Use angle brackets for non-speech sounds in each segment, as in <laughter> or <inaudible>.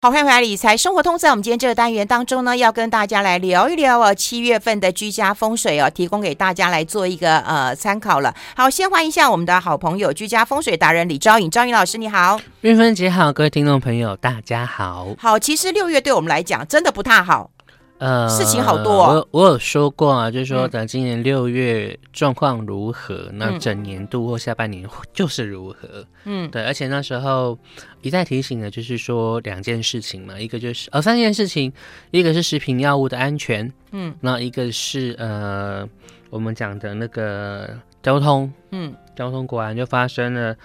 好，欢迎回来理财生活通。在我们今天这个单元当中呢，要跟大家来聊一聊哦，七月份的居家风水哦，提供给大家来做一个呃参考了。好，先欢迎一下我们的好朋友居家风水达人李昭颖，昭颖老师你好，运芬姐好，各位听众朋友大家好。好，其实六月对我们来讲真的不太好。呃，事情好多，哦我。我有说过啊，就是说咱今年六月状况如何，嗯，那整年度或下半年就是如何。嗯，对。而且那时候一再提醒的，就是说两件事情嘛，一个就是呃，哦，三件事情，一个是食品药物的安全，嗯，那一个是呃我们讲的那个交通，嗯，交通果然就发生了，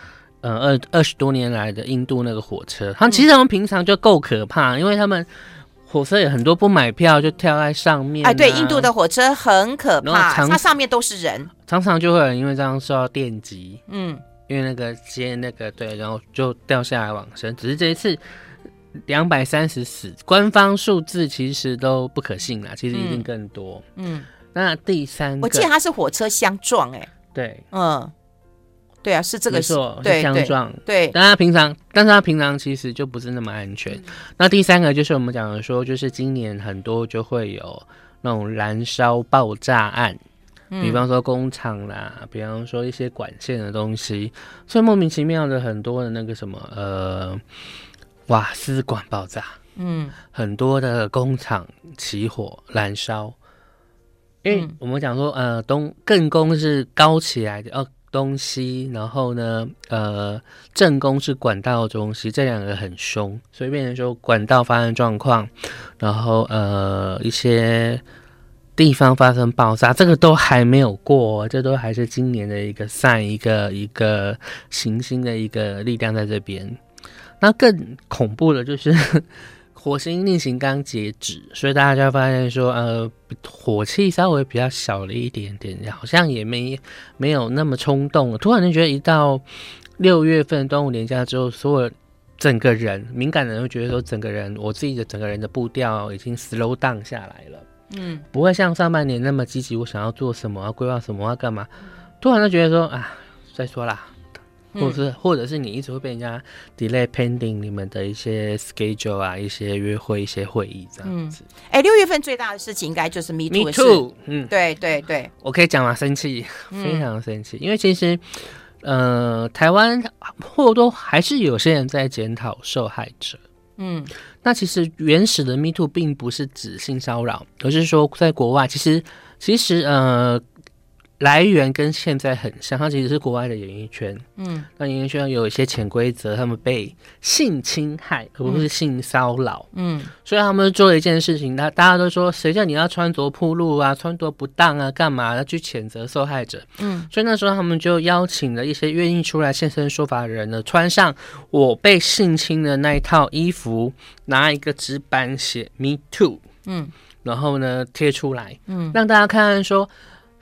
呃二二十多年来的印度那个火车，他们其实他们平常就够可怕，因为他们。火车有很多不买票就跳在上面，啊，哎，对，印度的火车很可怕，它上面都是人，常常就会有人因为这样受到电击，嗯，因为那个接那个对，然后就掉下来往生。只是这一次两百三十死，官方数字其实都不可信啦，其实一定更多。嗯，嗯那第三个，我记得它是火车相撞，欸，哎，对，嗯。对啊，是这个错，是相撞。对，但他平常，但是他平常其实就不是那么安全。嗯、那第三个就是我们讲的说，就是今年很多就会有那种燃烧爆炸案，嗯、比方说工厂啦，比方说一些管线的东西，所以莫名其妙的很多的那个什么呃瓦斯管爆炸，嗯，很多的工厂起火燃烧，因为我们讲说呃东更宫是高起来的哦。东西，然后呢，呃，正宫是管道的东西，这两个很凶，所以变成说管道发生状况，然后呃一些地方发生爆炸，这个都还没有过，这都还是今年的一个 sign，一个一个行星的一个力量在这边。那更恐怖的就是。火星逆行刚截止，所以大家就会发现说，呃，火气稍微比较小了一点点，好像也没没有那么冲动。突然就觉得一到六月份端午年假之后，所有整个人敏感的人会觉得说，整个人我自己的整个人的步调已经 slow down 下来了，嗯，不会像上半年那么积极，我想要做什么，要规划什么，要干嘛，突然就觉得说啊，再说啦。或者是，或者是你一直会被人家 delay pending 你们的一些 schedule 啊，一些约会、一些会议这样子。哎、嗯，六月份最大的事情应该就是 Me Too。Me Too，嗯，对对对，我可以讲吗？生气，非常生气，嗯、因为其实，呃，台湾或多还是有些人在检讨受害者。嗯，那其实原始的 Me Too 并不是指性骚扰，而是说在国外，其实其实呃。来源跟现在很像，它其实是国外的演艺圈。嗯，那演艺圈有一些潜规则，他们被性侵害，而不是性骚扰。嗯，所以他们做了一件事情，那大家都说，谁叫你要穿着铺路啊，穿着不当啊，干嘛要去谴责受害者？嗯，所以那时候他们就邀请了一些愿意出来现身说法的人呢，穿上我被性侵的那一套衣服，拿一个纸板写 “Me Too”，嗯，然后呢贴出来，嗯，让大家看看说。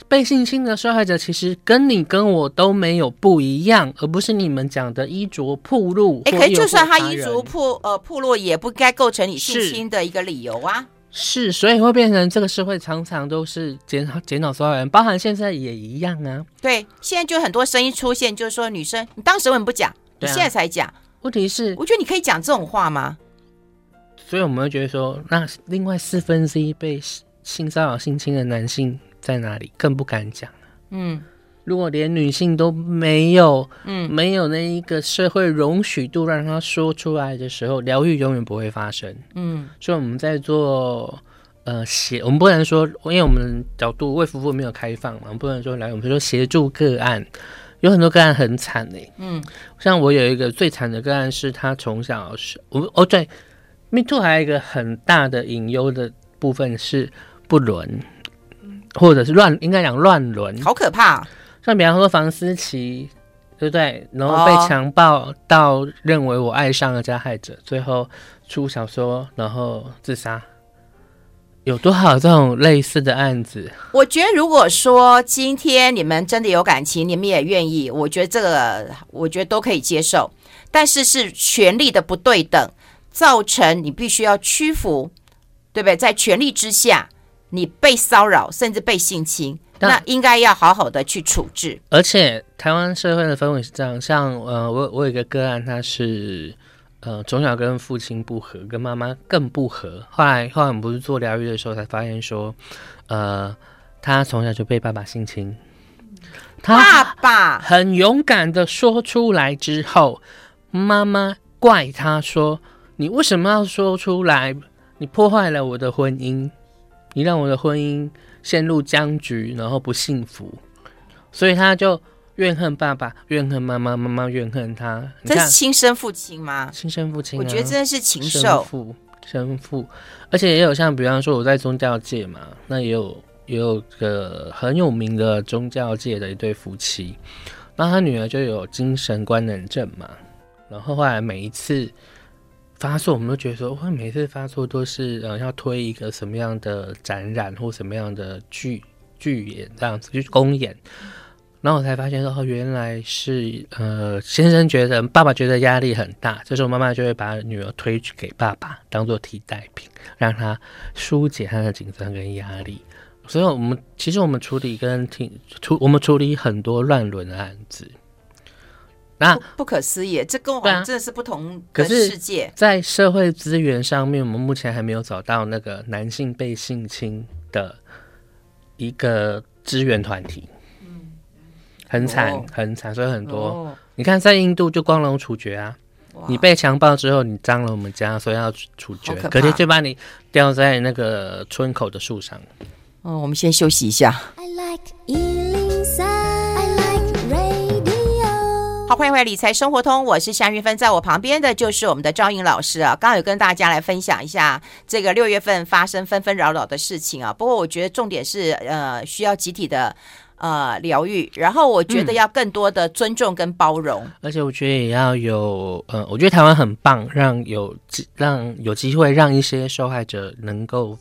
被性侵的受害者其实跟你跟我都没有不一样，而不是你们讲的衣着暴露。哎、欸，可是就算他衣着铺呃铺路，也不该构成你性侵的一个理由啊。是，所以会变成这个社会常常都是检讨检讨受害人，包含现在也一样啊。对，现在就很多声音出现，就是说女生，你当时为什么不讲？你现在才讲？问题是，我觉得你可以讲这种话吗？所以我们会觉得说，那另外四分之一被性骚扰性侵的男性。在哪里更不敢讲。嗯，如果连女性都没有，嗯，没有那一个社会容许度让她说出来的时候，疗愈永远不会发生。嗯，所以我们在做呃协，我们不能说，因为我们角度为夫妇没有开放嘛，我们不能说来，我们说协助个案，有很多个案很惨嘞、欸。嗯，像我有一个最惨的个案是，他从小是，我哦对，Me Too 还有一个很大的隐忧的部分是不伦。或者是乱，应该讲乱伦，好可怕啊。像比方说房思琪，对不对？然后被强暴到认为我爱上了加害者，最后出小说，然后自杀。有多少这种类似的案子？我觉得，如果说今天你们真的有感情，你们也愿意，我觉得这个，我觉得都可以接受。但是是权力的不对等，造成你必须要屈服，对不对？在权力之下。你被骚扰，甚至被性侵，那应该要好好的去处置。而且台湾社会的氛围是这样，像呃，我我有一个个案，他是呃，从小跟父亲不和，跟妈妈更不和。后来，后来我们不是做疗愈的时候，才发现说，呃，他从小就被爸爸性侵。他爸爸很勇敢的说出来之后，妈妈怪他说：“你为什么要说出来？你破坏了我的婚姻，你让我的婚姻陷入僵局，然后不幸福。”所以他就。怨恨爸爸，怨恨妈妈，妈妈怨恨他。这是亲生父亲吗？亲生父亲、啊，我觉得真的是禽兽。生父，生父，而且也有像，比方说我在宗教界嘛，那也有也有个很有名的宗教界的一对夫妻，那他女儿就有精神官能症嘛，然后后来每一次发作，我们都觉得说，哇，每次发作都是呃要推一个什么样的展览或什么样的剧剧演这样子就是公演。然后我才发现说，哦，原来是呃，先生觉得爸爸觉得压力很大，这时候妈妈就会把女儿推去给爸爸当做替代品，让他疏解他的紧张跟压力。所以，我们其实我们处理跟挺处，我们处理很多乱伦的案子。那不，不可思议，这跟我们真的是不同的世界。啊，在社会资源上面，我们目前还没有找到那个男性被性侵的一个支援团体。很惨，哦、很惨，所以很多。哦、你看，在印度就光荣处决啊！你被强暴之后，你脏了我们家，所以要处决，隔天就把你吊在那个村口的树上。哦，我们先休息一下。I like 好，欢迎回来《理财生活通》，我是夏玉芬，在我旁边的就是我们的赵颖老师啊。刚刚有跟大家来分享一下这个六月份发生纷纷扰扰的事情啊。不过我觉得重点是，呃，需要集体的。呃，疗愈，然后我觉得要更多的尊重跟包容，嗯、而且我觉得也要有，呃，我觉得台湾很棒，让有让有机会让一些受害者能够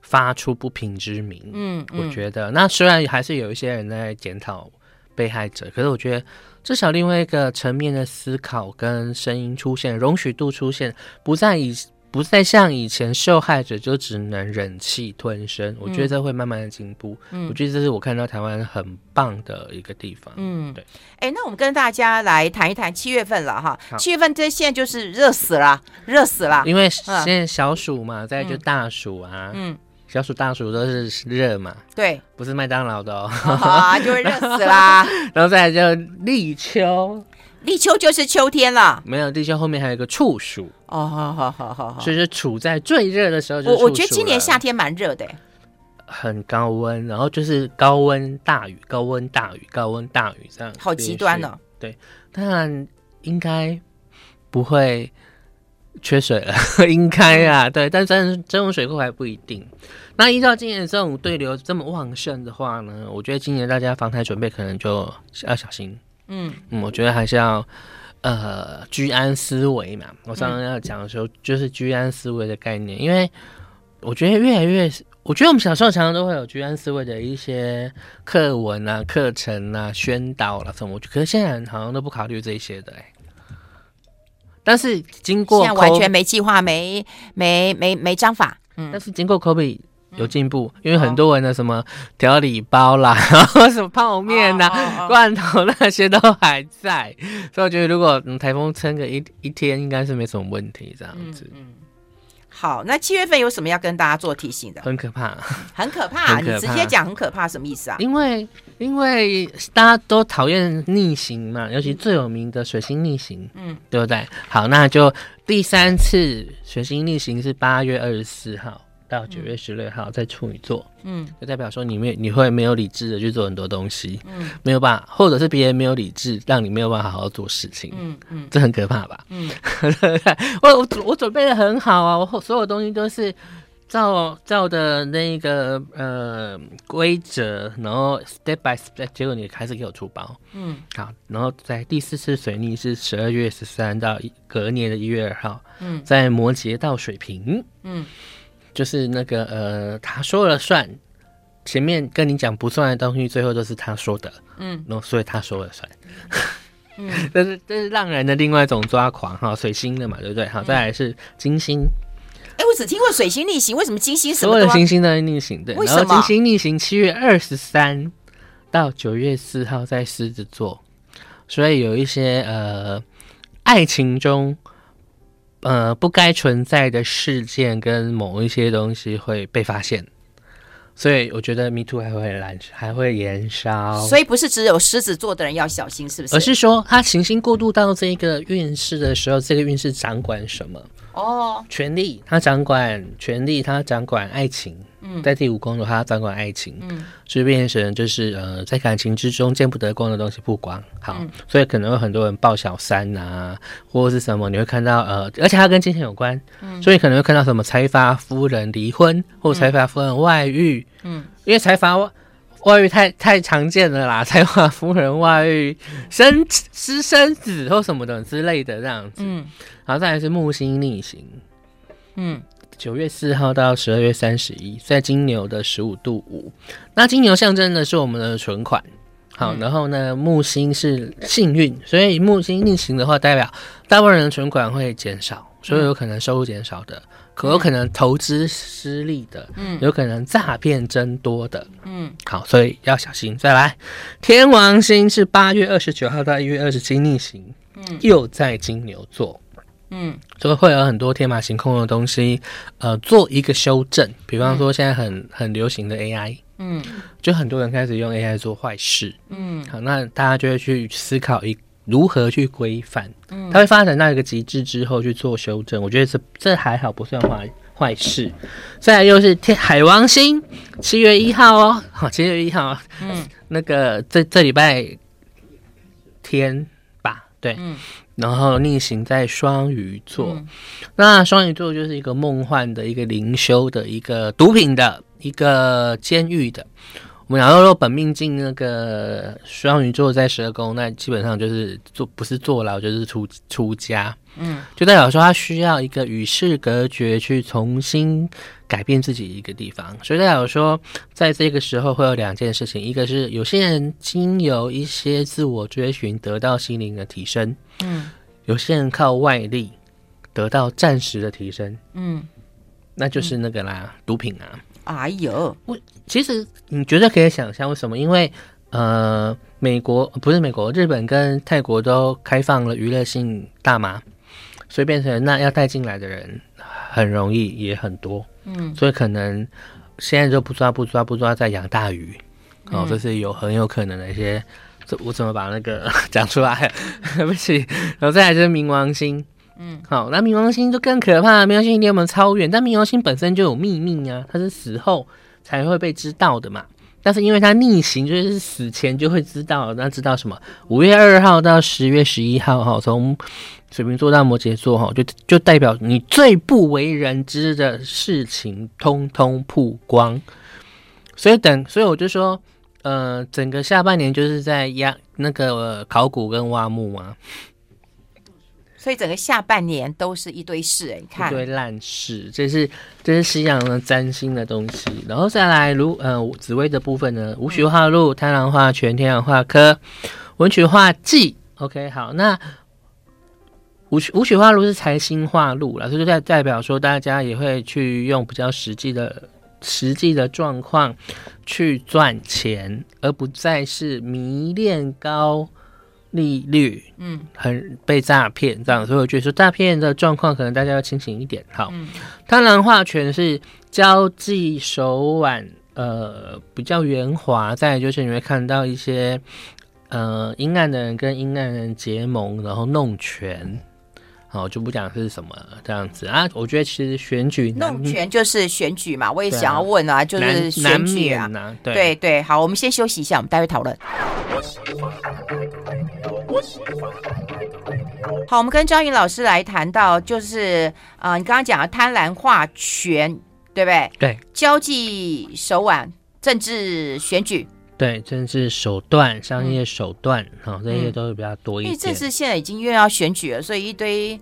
发出不平之鸣。嗯，嗯我觉得那虽然还是有一些人在检讨被害者，可是我觉得至少另外一个层面的思考跟声音出现，容许度出现，不再以。不再像以前受害者就只能忍气吞声，我觉得这会慢慢的进步。嗯，我觉得这是我看到台湾很棒的一个地方。嗯，对。哎，那我们跟大家来谈一谈七月份了哈。七月份这现在就是热死了，热死了。因为现在小暑嘛，再就大暑啊。嗯，小暑大暑都是热嘛。对，不是麦当劳的哦。啊，<laughs> 就会热死啦。<laughs> 然后再来就立秋。立秋就是秋天了，没有立秋后面还有一个处暑哦，好好好好好，所以是处在最热的时候就。我我觉得今年夏天蛮热的，很高温，然后就是高温大雨，高温大雨，高温大雨这样，好极端哦。对，当然应该不会缺水了，<laughs> 应该啊，对，但真真洪水库还不一定。那依照今年这种对流这么旺盛的话呢，我觉得今年大家防台准备可能就要小心。嗯嗯，我觉得还是要呃居安思危嘛。我刚刚要讲的时候，就是居安思危的概念，因为我觉得越来越，我觉得我们小时候常常都会有居安思危的一些课文啊、课程啊、宣导了什么，可是现在好像都不考虑这些的哎。但是经过现在完全没计划、没没没没章法，嗯，但是经过 COVID。有进步，因为很多人的什么调理包啦，<laughs> 然后什么泡面呐、啊、罐头那些都还在，所以我觉得如果嗯台风撑个一一天，应该是没什么问题这样子。嗯，好，那七月份有什么要跟大家做提醒的？很可怕，很可怕，你直接讲很可怕什么意思啊？因为因为大家都讨厌逆行嘛，尤其最有名的水星逆行，嗯，对不对？好，那就第三次水星逆行是八月二十四号。到九月十六号在处女座，嗯，就代表说你没你会没有理智的去做很多东西，嗯，没有办法，或者是别人没有理智，让你没有办法好好做事情，嗯嗯，嗯这很可怕吧？嗯，<laughs> 我我我准备的很好啊，我所有东西都是照照的那个呃规则，然后 step by step，结果你还是给我出包，嗯，好，然后在第四次水逆是十二月十三到隔年的一月二号，嗯，在摩羯到水瓶，嗯。就是那个呃，他说了算，前面跟你讲不算的东西，最后都是他说的，嗯，然后所以他说了算，嗯，<laughs> 这是这是让人的另外一种抓狂哈，水星的嘛，对不对？好，再来是金星，哎、欸，我只听过水星逆行，为什么金星什么所有的星星都在逆行？对，然后金星逆行七月二十三到九月四号在狮子座，所以有一些呃爱情中。呃不该存在的事件跟某一些东西会被发现。所以我觉得 Me Too 还会燃，还会燃烧。所以不是只有狮子座的人要小心，是不是？而是说，他行星过渡到这个运势的时候，这个运势掌管什么？哦，权力，他掌管权力，他掌管爱情。嗯，在第五宫的话，他掌管爱情。嗯，所以变成就是呃，在感情之中见不得光的东西曝光。好，嗯、所以可能会很多人抱小三啊，或者是什么，你会看到呃，而且它跟金钱有关。嗯，所以可能会看到什么财阀夫人离婚，或财阀夫人外遇。嗯，因为财阀外遇太太常见了啦，<laughs> 财阀夫人外遇生私生子或什么的之类的这样子。嗯，然后再来是木星逆行。嗯。九月四号到十二月三十一，在金牛的十五度五。那金牛象征的是我们的存款，好，然后呢，木星是幸运，所以木星逆行的话，代表大部分人的存款会减少，所以有可能收入减少的，可有可能投资失利的，嗯，有可能诈骗增多的，嗯，好，所以要小心。再来，天王星是八月二十九号到一月二十七逆行，嗯，又在金牛座。嗯，就会有很多天马行空的东西，呃，做一个修正。比方说，现在很、嗯、很流行的 AI，嗯，就很多人开始用 AI 做坏事，嗯，好，那大家就会去思考一如何去规范，嗯，它会发展到一个极致之后去做修正。我觉得这这还好，不算坏坏事。再来又是天海王星，七月一号哦，好，七月一号，嗯，那个这这礼拜天吧，对，嗯。然后逆行在双鱼座，嗯、那双鱼座就是一个梦幻的、一个灵修的、一个毒品的、一个监狱的。我们讲到说本命进那个双鱼座在十二宫，那基本上就是坐不是坐牢就是出出家。嗯，就代表说他需要一个与世隔绝，去重新改变自己一个地方。所以代表说，在这个时候会有两件事情：一个是有些人经由一些自我追寻得到心灵的提升。嗯，有些人靠外力得到暂时的提升，嗯，那就是那个啦，嗯、毒品啊。哎呦，我其实你觉得可以想象为什么？因为呃，美国不是美国，日本跟泰国都开放了娱乐性大麻，所以变成那要带进来的人很容易也很多，嗯，所以可能现在就不抓不抓不抓在养大鱼，哦，这是有很有可能的一些。这我怎么把那个 <laughs> 讲出来？对 <laughs> 不起，然后再来就是冥王星，嗯，好，那冥王星就更可怕。冥王星离我们超远，但冥王星本身就有秘密啊，它是死后才会被知道的嘛。但是因为它逆行，就是死前就会知道。那知道什么？五月二号到十月十一号，哈，从水瓶座到摩羯座，哈，就就代表你最不为人知的事情，通通曝光。所以等，所以我就说。呃，整个下半年就是在压那个、考古跟挖墓啊，所以整个下半年都是一堆事哎、欸，你看一堆烂事，这是这是西洋的占星的东西，然后再来如呃紫薇的部分呢，武曲化禄、贪狼化权、天梁化科、文曲化忌。OK，好，那武曲武曲化禄是财星化禄了，所以就代代表说大家也会去用比较实际的。实际的状况去赚钱，而不再是迷恋高利率，嗯，很被诈骗这样。所以我觉得说诈骗的状况可能大家要清醒一点。好，贪婪化权是交际手腕，呃，比较圆滑。再就是你会看到一些呃阴暗的人跟阴暗人结盟，然后弄权。好，就不讲是什么这样子啊。我觉得其实选举弄权就是选举嘛。我也想要问啊，就是选举啊。啊对对对，好，我们先休息一下，我们待会讨论。好，我们跟张云老师来谈到，就是啊、呃，你刚刚讲的贪婪化权，对不对？对，交际手腕、政治选举。对，政治手段、商业手段，哈、这些都是比较多一点。因为这次现在已经又要选举了，所以一堆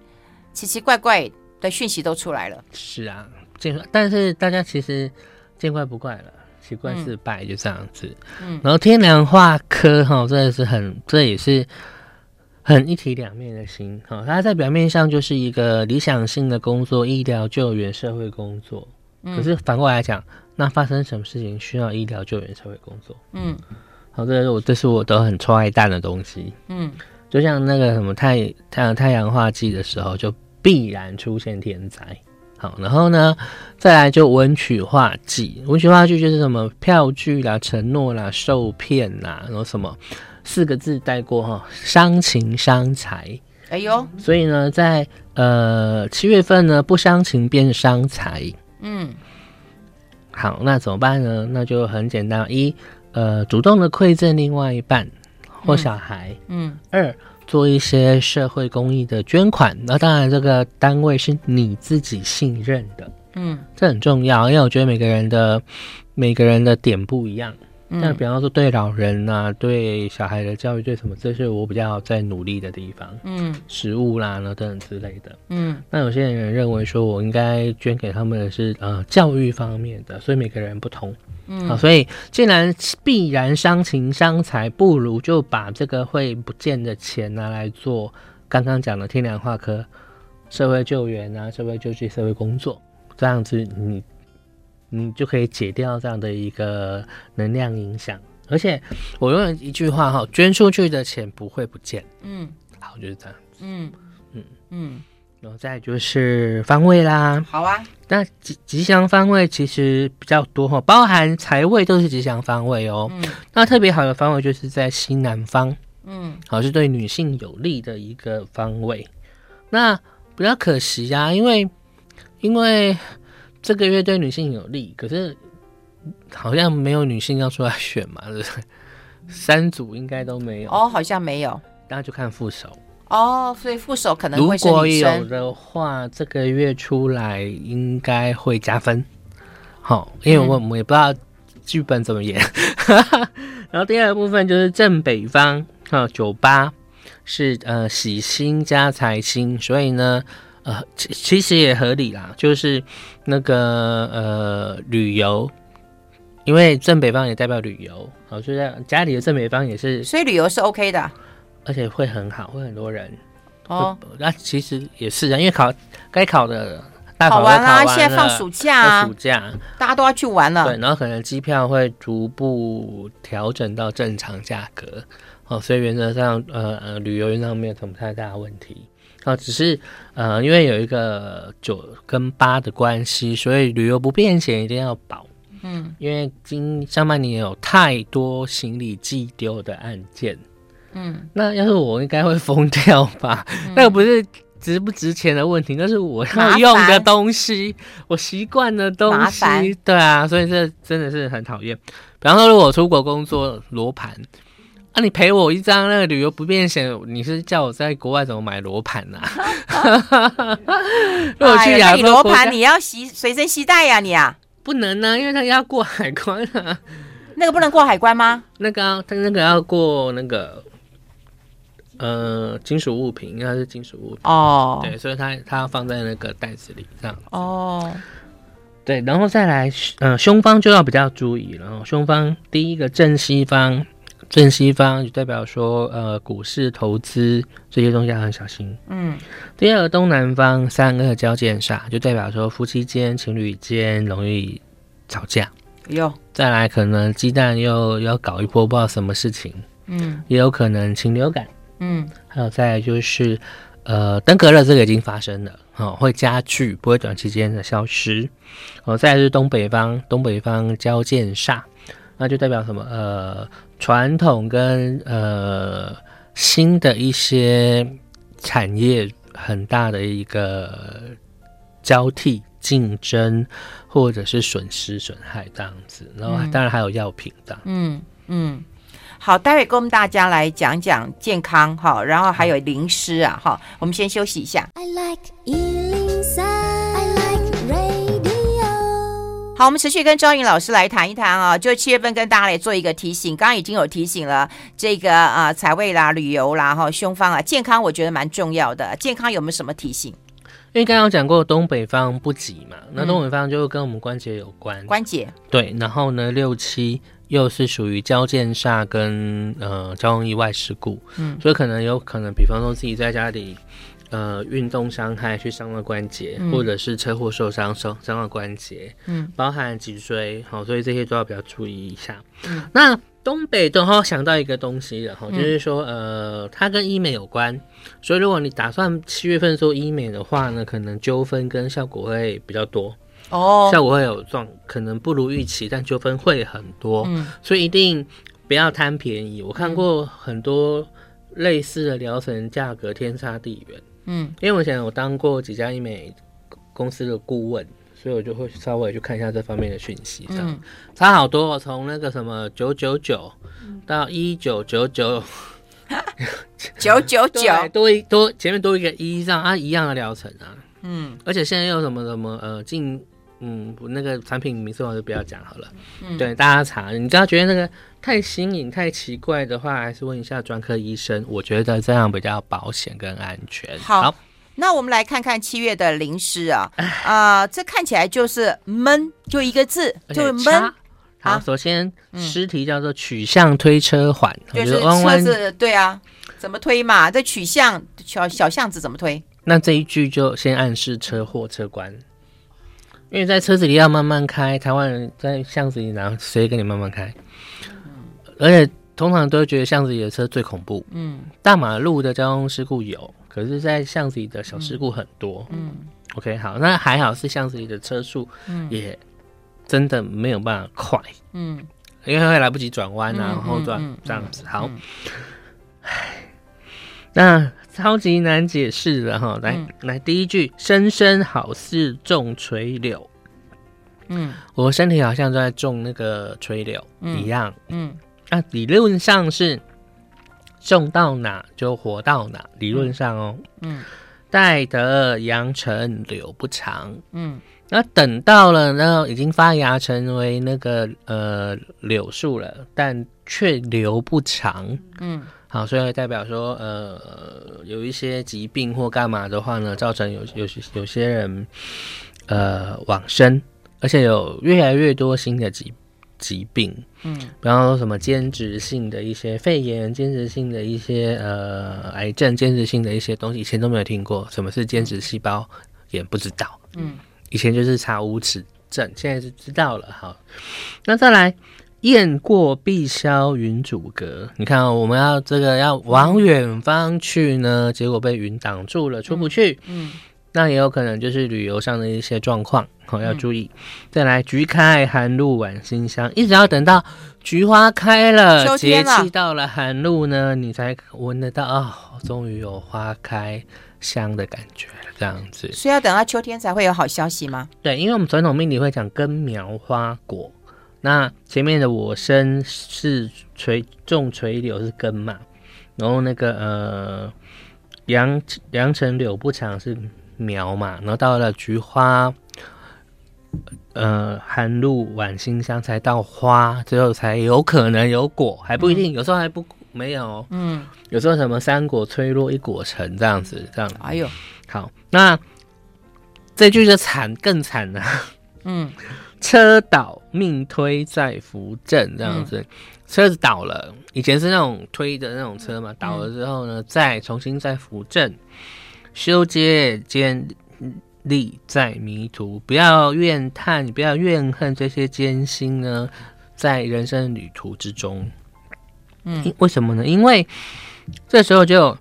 奇奇怪怪的讯息都出来了。是啊，见，但是大家其实见怪不怪了，奇怪是败，就这样子。嗯，然后天梁化科，哈、哦，真的是很，这也是很一体两面的心，哈、哦，它在表面上就是一个理想性的工作，医疗救援、社会工作，嗯、可是反过来讲。那发生什么事情需要医疗救援才会工作？嗯，好，这是我这是我都很臭爱蛋的东西。嗯，就像那个什么太太阳太阳化忌的时候，就必然出现天灾。好，然后呢，再来就文曲化忌，文曲化忌就是什么票据啦、承诺啦、受骗啦，然后什么四个字带过哈，伤情伤财。哎呦，所以呢，在呃七月份呢，不伤情便伤财。嗯，好，那怎么办呢？那就很简单，一呃主动的馈赠另外一半或小孩。嗯，嗯二。做一些社会公益的捐款，那当然这个单位是你自己信任的，嗯，这很重要，因为我觉得每个人的每个人的点不一样，那、嗯、比方说对老人啊，对小孩的教育，对什么，这是我比较在努力的地方，嗯，食物啦，那等等之类的，嗯，那有些人认为说我应该捐给他们的是呃教育方面的，所以每个人不同。嗯，好，所以既然必然伤情伤财，不如就把这个会不见的钱拿来做刚刚讲的天然化科社会救援啊，社会救济、社会工作，这样子你你就可以解掉这样的一个能量影响。而且我用了一句话哈，捐出去的钱不会不见。嗯，好，就是这样子。嗯嗯嗯。然后再就是方位啦，好啊。那吉吉祥方位其实比较多哈，包含财位都是吉祥方位哦。嗯。那特别好的方位就是在西南方，嗯，好，是对女性有利的一个方位。那比较可惜呀、啊，因为因为这个月对女性有利，可是好像没有女性要出来选嘛，对不对？三组应该都没有哦，好像没有，那就看副手。哦，所以副手可能会。如果有的话，这个月出来应该会加分。好，因为我我们也不知道剧本怎么演。嗯、<laughs> 然后第二个部分就是正北方哈，九八是呃喜星加财星，所以呢呃其其实也合理啦，就是那个呃旅游，因为正北方也代表旅游，好，就在家里的正北方也是，所以旅游是 OK 的。而且会很好，会很多人哦。那其实也是啊，因为考该考的大考，考完啦，现在放暑假，暑假大家都要去玩了。对，然后可能机票会逐步调整到正常价格哦，所以原则上呃呃旅游原则上没有什么太大的问题哦，只是呃因为有一个九跟八的关系，所以旅游不便险一定要保。嗯，因为今上半年有太多行李寄丢的案件。嗯，那要是我应该会疯掉吧？嗯、那个不是值不值钱的问题，那是我要用的东西，我习惯的东西。对啊，所以这真的是很讨厌。比方说，如果我出国工作罗盘，啊，你赔我一张那个旅游不便险，你是叫我在国外怎么买罗盘啊？<laughs> 如果去亚洲罗盘你要携随身携带呀，你啊？不能呢、啊，因为他要过海关啊。那个不能过海关吗？那个、啊，他那个要过那个。呃，金属物品应该是金属物品哦，对，所以它它要放在那个袋子里这样子哦。对，然后再来，呃，凶方就要比较注意了。然后凶方第一个正西方，正西方就代表说，呃，股市投资这些东西要很小心。嗯。第二个东南方三个交界煞，就代表说夫妻间、情侣间容易吵架。有。再来，可能鸡蛋又要搞一波，不知道什么事情。嗯。也有可能禽流感。嗯，还有再来就是，呃，登革热这个已经发生了，哦，会加剧，不会短期间的消失。哦，再来是东北方，东北方交界煞，那就代表什么？呃，传统跟呃新的一些产业很大的一个交替竞争，或者是损失损害这样子。然后当然还有药品这样。嗯嗯。好，待会跟我们大家来讲讲健康哈，然后还有灵师啊哈，我们先休息一下。I like 好，我们持续跟昭颖老师来谈一谈啊，就七月份跟大家来做一个提醒，刚刚已经有提醒了这个啊财位啦、旅游啦哈、凶方啊、健康，我觉得蛮重要的。健康有没有什么提醒？因为刚刚讲过东北方不吉嘛，那东北方就跟我们关节有关，关节对，然后呢六七。又是属于交界煞跟呃交通意外事故，嗯，所以可能有可能，比方说自己在家里呃运动伤害去伤了关节，嗯、或者是车祸受伤伤伤了关节，嗯，包含脊椎，好，所以这些都要比较注意一下。嗯，那东北都好想到一个东西了哈，嗯、就是说呃，它跟医美有关，所以如果你打算七月份做医美的话呢，可能纠纷跟效果会比较多。哦，效果会有状，可能不如预期，但纠纷会很多，嗯，所以一定不要贪便宜。我看过很多类似的疗程，价格天差地远，嗯，因为我以前有当过几家医美公司的顾问。所以我就会稍微去看一下这方面的讯息，这样、嗯、差好多，从那个什么九九九到一九九九 <laughs> 九九九。<laughs> 多一多前面多一个一这样啊，一样的疗程啊，嗯，而且现在又什么什么呃进嗯那个产品名字我就不要讲好了，嗯，对大家查，你只要觉得那个太新颖太奇怪的话，还是问一下专科医生，我觉得这样比较保险跟安全。好。好那我们来看看七月的灵诗啊，啊、呃，这看起来就是闷，就一个字，就是闷。好，首先诗题叫做取向推车缓，就是车子，对啊，怎么推嘛？这取向小小巷子怎么推？那这一句就先暗示车祸车关，因为在车子里要慢慢开，台湾人在巷子里哪谁跟你慢慢开？而且通常都会觉得巷子里的车最恐怖。嗯，大马路的交通事故有。可是，在巷子里的小事故很多。嗯，嗯，OK，好，那还好是巷子里的车速，也真的没有办法快。嗯，因为会来不及转弯啊，然后转这样子。好，唉，那超级难解释的哈，来、嗯、来，第一句，生生好似种垂柳。嗯，我身体好像都在种那个垂柳一样。嗯，那、理论上是。种到哪就活到哪，理论上哦。嗯，待得阳成柳不长。嗯，那等到了，然后已经发芽成为那个呃柳树了，但却留不长。嗯，好，所以代表说呃有一些疾病或干嘛的话呢，造成有有有些人呃往生，而且有越来越多新的疾。疾病，嗯，比方说什么间质性的一些肺炎，间质性的一些呃癌症，间质性的一些东西，以前都没有听过。什么是间质细胞也不知道，嗯，以前就是查无齿症，现在是知道了。好，那再来，雁过碧霄云阻隔。你看、哦，我们要这个要往远方去呢，结果被云挡住了，出不去。嗯。嗯那也有可能就是旅游上的一些状况，好、哦、要注意。嗯、再来，菊开寒露晚馨香，一直要等到菊花开了，节气到了寒露呢，你才闻得到啊，终、哦、于有花开香的感觉了，这样子。所以要等到秋天才会有好消息吗？对，因为我们传统命理会讲根苗花果，那前面的我生是垂种垂柳是根嘛，然后那个呃杨杨成柳不长是。苗嘛，然后到了菊花，呃，寒露晚馨香才到花，最后才有可能有果，还不一定，嗯、有时候还不没有，嗯，有时候什么三果吹落一果成这样子，这样，哎呦，好，那这句就惨更惨了，嗯，车倒命推再扶正这样子，嗯、车子倒了，以前是那种推的那种车嘛，倒了之后呢，嗯、再重新再扶正。修街坚立在迷途，不要怨叹，不要怨恨这些艰辛呢，在人生旅途之中。嗯，为什么呢？因为这时候就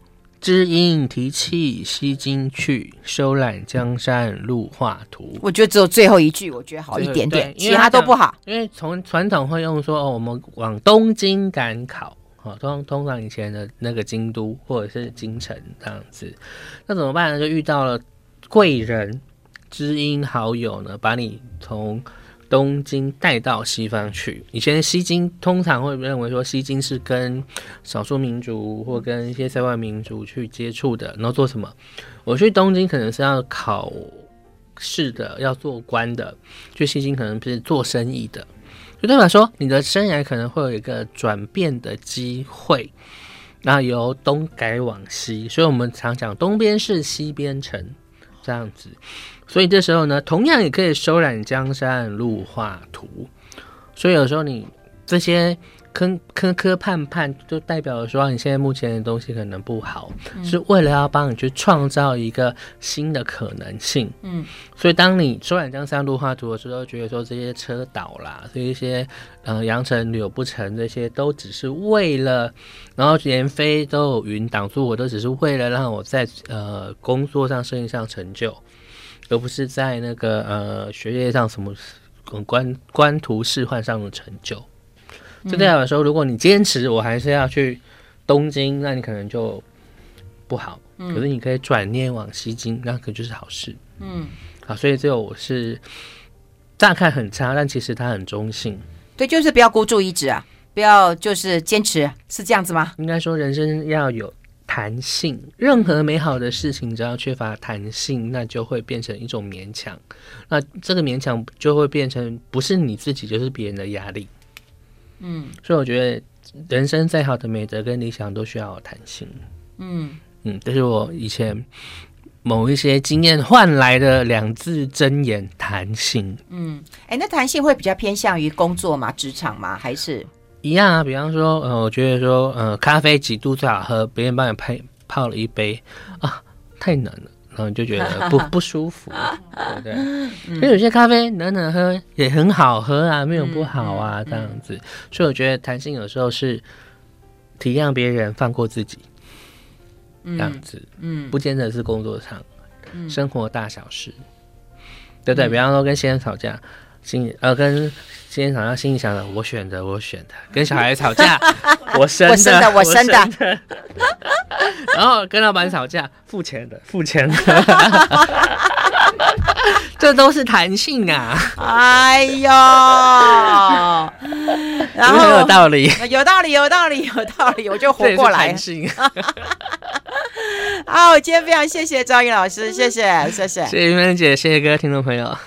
知音提气西京去，收揽江山路画图。我觉得只有最后一句，我觉得好一点点，其他都不好。因为从传统会用说，哦，我们往东京赶考。通通常以前的那个京都或者是京城这样子，那怎么办呢？就遇到了贵人、知音好友呢，把你从东京带到西方去。以前西京通常会认为说西京是跟少数民族或跟一些塞外民族去接触的，然后做什么？我去东京可能是要考试的，要做官的；去西京可能是做生意的。就代表说，你的生涯可能会有一个转变的机会，那由东改往西，所以我们常讲东边是西边城这样子。所以这时候呢，同样也可以收揽江山路画图。所以有时候你这些磕磕磕绊绊，就代表说你现在目前的东西可能不好，嗯、是为了要帮你去创造一个新的可能性。嗯，所以当你说染江山路画图的时候，觉得说这些车倒啦，这一些呃扬尘柳不成，这些都只是为了，然后连飞都有云挡住，我都只是为了让我在呃工作上、生意上成就，而不是在那个呃学业上什么官官图仕宦上的成就。就代表说，如果你坚持，我还是要去东京，那你可能就不好。嗯、可是你可以转念往西京，那可就是好事。嗯，好，所以这个我是乍看很差，但其实它很中性。对，就是不要孤注一掷啊，不要就是坚持，是这样子吗？应该说，人生要有弹性。任何美好的事情，只要缺乏弹性，那就会变成一种勉强。那这个勉强就会变成不是你自己，就是别人的压力。嗯，所以我觉得人生再好的美德跟理想都需要有弹性。嗯嗯，这是我以前某一些经验换来的两字真言：弹性。嗯，哎、欸，那弹性会比较偏向于工作吗？职场吗？还是一样啊？比方说，呃，我觉得说，呃，咖啡几度最好喝？别人帮你配泡了一杯啊，太难了。然后你就觉得不 <laughs> 不舒服，对不对？因为有些咖啡暖暖喝也很好喝啊，没有不好啊，这样子。所以我觉得弹性有时候是体谅别人，放过自己，这样子。嗯，不见得是工作上，生活大小事，对不对？比方说跟先生吵架，心呃跟今天早上，心里想的我选的我选的；跟小孩吵架，我生的 <laughs> 我生的。然后跟老板吵架，付钱的付钱的，<laughs> 这都是弹性啊！哎呦，然后有道理，有道理，有道理，有道理，我就活过来。弹性。<laughs> 好，今天非常谢谢昭仪老师，谢谢，谢谢，谢谢云芬姐，谢谢各位听众朋友。